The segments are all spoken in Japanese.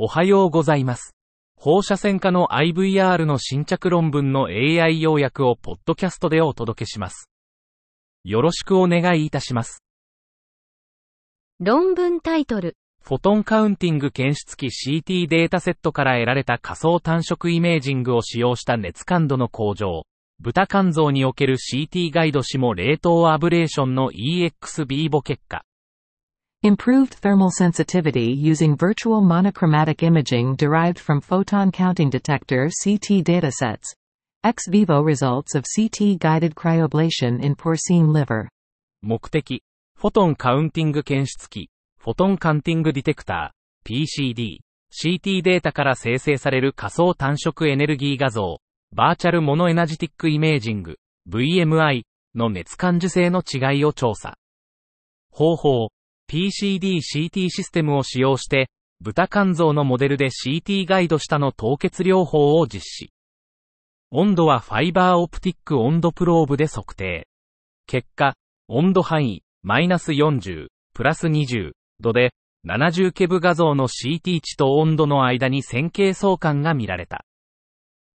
おはようございます。放射線科の IVR の新着論文の AI 要約をポッドキャストでお届けします。よろしくお願いいたします。論文タイトル。フォトンカウンティング検出器 CT データセットから得られた仮想単色イメージングを使用した熱感度の向上。豚肝臓における CT ガイド死も冷凍アブレーションの EXB 母結果。Improved thermal sensitivity using virtual monochromatic imaging derived from photon counting detector CT datasets. Ex vivo results of CT guided cryoablation in porcine liver. 目的、フォトンカウンティング検出器、フォトンカンティングディテクター、PCD、CT データから生成される仮想単色エネルギー画像、バーチャルモノエナジティックイメージング、VMI の熱感受性の違いを調査。方法、 PCD-CT システムを使用して、豚肝臓のモデルで CT ガイド下の凍結療法を実施。温度はファイバーオプティック温度プローブで測定。結果、温度範囲、マイナス40、プラス20度で、70ケブ画像の CT 値と温度の間に線形相関が見られた。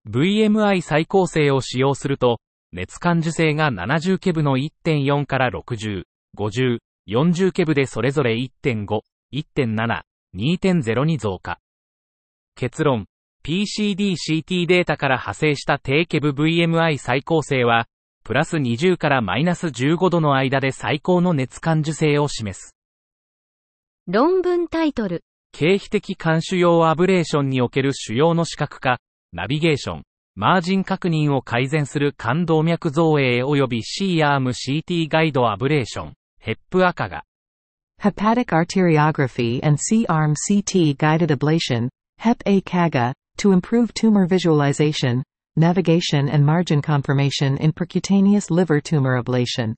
VMI 再構成を使用すると、熱感受性が70ケブの1.4から60、50、40ケブでそれぞれ1.5、1.7、2.0に増加。結論、PCD-CT データから派生した低ケブ VMI 再構成は、プラス20からマイナス15度の間で最高の熱感受性を示す。論文タイトル。経皮的監視用アブレーションにおける主要の視覚化、ナビゲーション、マージン確認を改善する冠動脈造影及び C-ARM-CT ガイドアブレーション、ヘップ赤が、Hepatic arteriography and C-arm CT guided ablation, HEP-A CAGA, to improve tumor visualization, navigation and margin confirmation in percutaneous liver tumor ablation.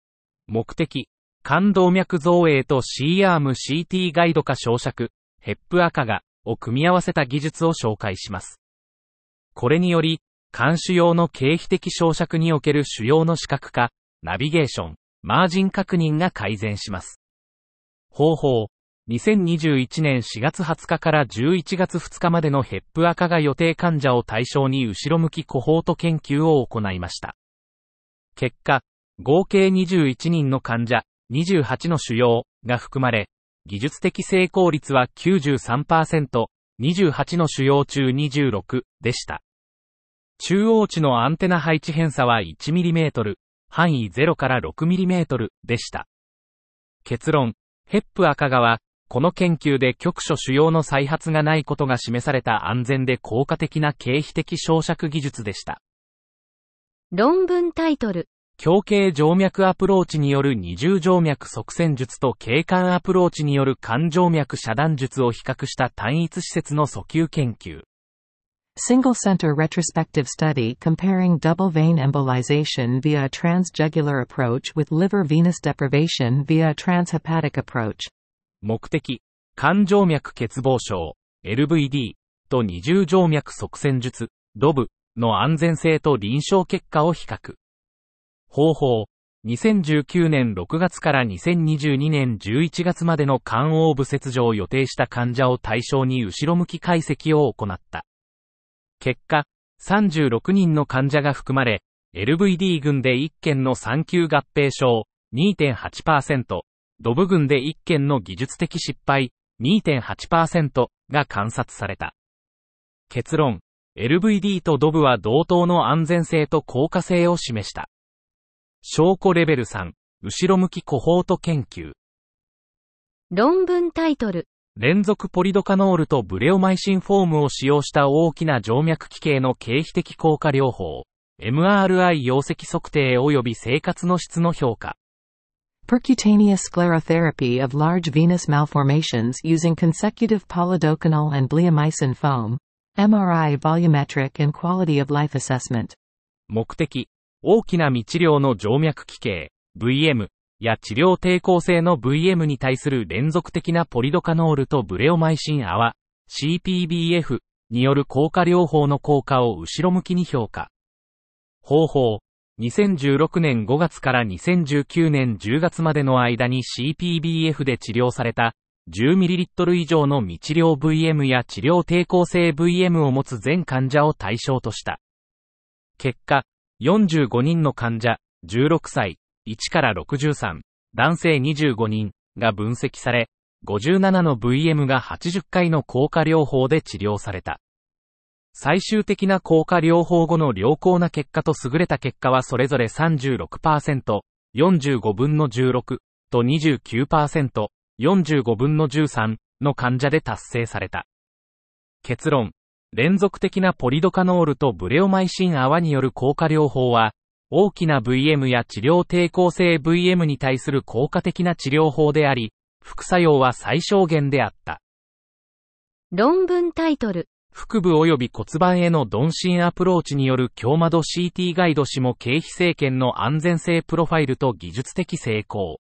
目的、冠動脈造影と C-ARM-CT ガイド化照射、ヘップ赤が、を組み合わせた技術を紹介します。これにより、監視用の経皮的照射における主要の視覚化、ナビゲーション、マージン確認が改善します。方法、2021年4月20日から11月2日までのヘップ赤が予定患者を対象に後ろ向きコホート研究を行いました。結果、合計21人の患者、28の腫瘍が含まれ、技術的成功率は93%、28の腫瘍中26でした。中央値のアンテナ配置偏差は 1mm、範囲0から 6mm でした。結論、ヘップ赤川は、この研究で局所腫瘍の再発がないことが示された安全で効果的な経皮的照射技術でした。論文タイトル。胸径静脈アプローチによる二重静脈側線術と経管アプローチによる肝静脈遮断術を比較した単一施設の訴求研究。Single center retrospective study comparing double vein embolization via a transjugular approach with liver venous deprivation via a transhepatic approach. 目的、肝静脈欠乏症、LVD と二重静脈側線術、DOV の安全性と臨床結果を比較。方法、2019年6月から2022年11月までの肝黄部切除を予定した患者を対象に後ろ向き解析を行った。結果、36人の患者が含まれ、LVD 群で1件の産休合併症2.8%、ドブ群で1件の技術的失敗2.8%が観察された。結論、LVD とドブは同等の安全性と効果性を示した。証拠レベル3、後ろ向きコホート研究。論文タイトル。連続ポリドカノールとブレオマイシンフォームを使用した大きな静脈奇形の経皮的硬化療法、MRI 溶石測定及び生活の質の評価。Percutaneous sclerotherapy of large venous malformations using consecutive polydocanal and bleomycin foam. MRI volumetric and quality of life assessment. 目的、大きな未治療の静脈器系、VM や治療抵抗性の VM に対する連続的なポリドカノールとブレオマイシン泡、CPBF による効果療法の効果を後ろ向きに評価。方法、2016年5月から2019年10月までの間に CPBF で治療された 10ml 以上の未治療 VM や治療抵抗性 VM を持つ全患者を対象とした。結果、45人の患者、16歳、1から63、男性25人が分析され、57の VM が80回の効果療法で治療された。最終的な効果療法後の良好な結果と優れた結果はそれぞれ36%、45分の16と29%、45分の13の患者で達成された。結論。連続的なポリドカノールとブレオマイシン泡による効果療法は、大きな VM や治療抵抗性 VM に対する効果的な治療法であり、副作用は最小限であった。論文タイトル。腹部及び骨盤への鈍心アプローチによる強窓 CT ガイド下経費政権の安全性プロファイルと技術的成功。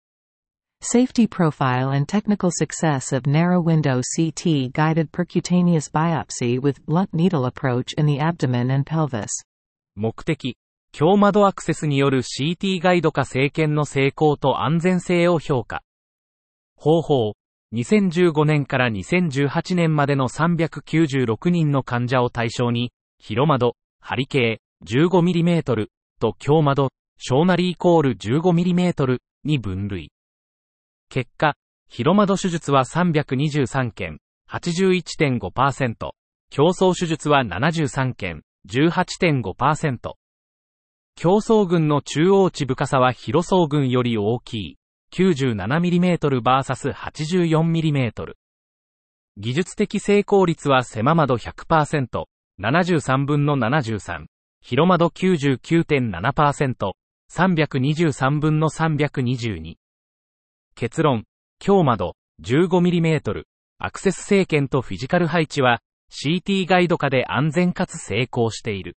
Safety profile and technical success of narrow window CT guided percutaneous biopsy with blunt needle approach in the abdomen and pelvis. 目的、強窓アクセスによる CT ガイド化政権の成功と安全性を評価。方法、2015年から2018年までの396人の患者を対象に、広窓、ハリケー 15mm と強窓、小なりイコール 15mm に分類。結果、広窓手術は323件、81.5%、競争手術は73件、18.5%。競争群の中央値深さは広層群より大きい。97mm vs84mm。技術的成功率は狭窓100%、73分の73、広窓99.7%、323分の322。結論、強窓 15mm、アクセス政権とフィジカル配置は CT ガイド化で安全かつ成功している。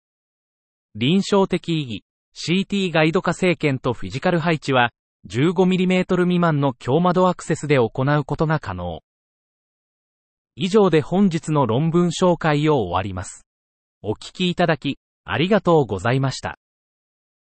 臨床的意義、CT ガイド化政権とフィジカル配置は 15mm 未満の強窓アクセスで行うことが可能。以上で本日の論文紹介を終わります。お聞きいただき、ありがとうございました。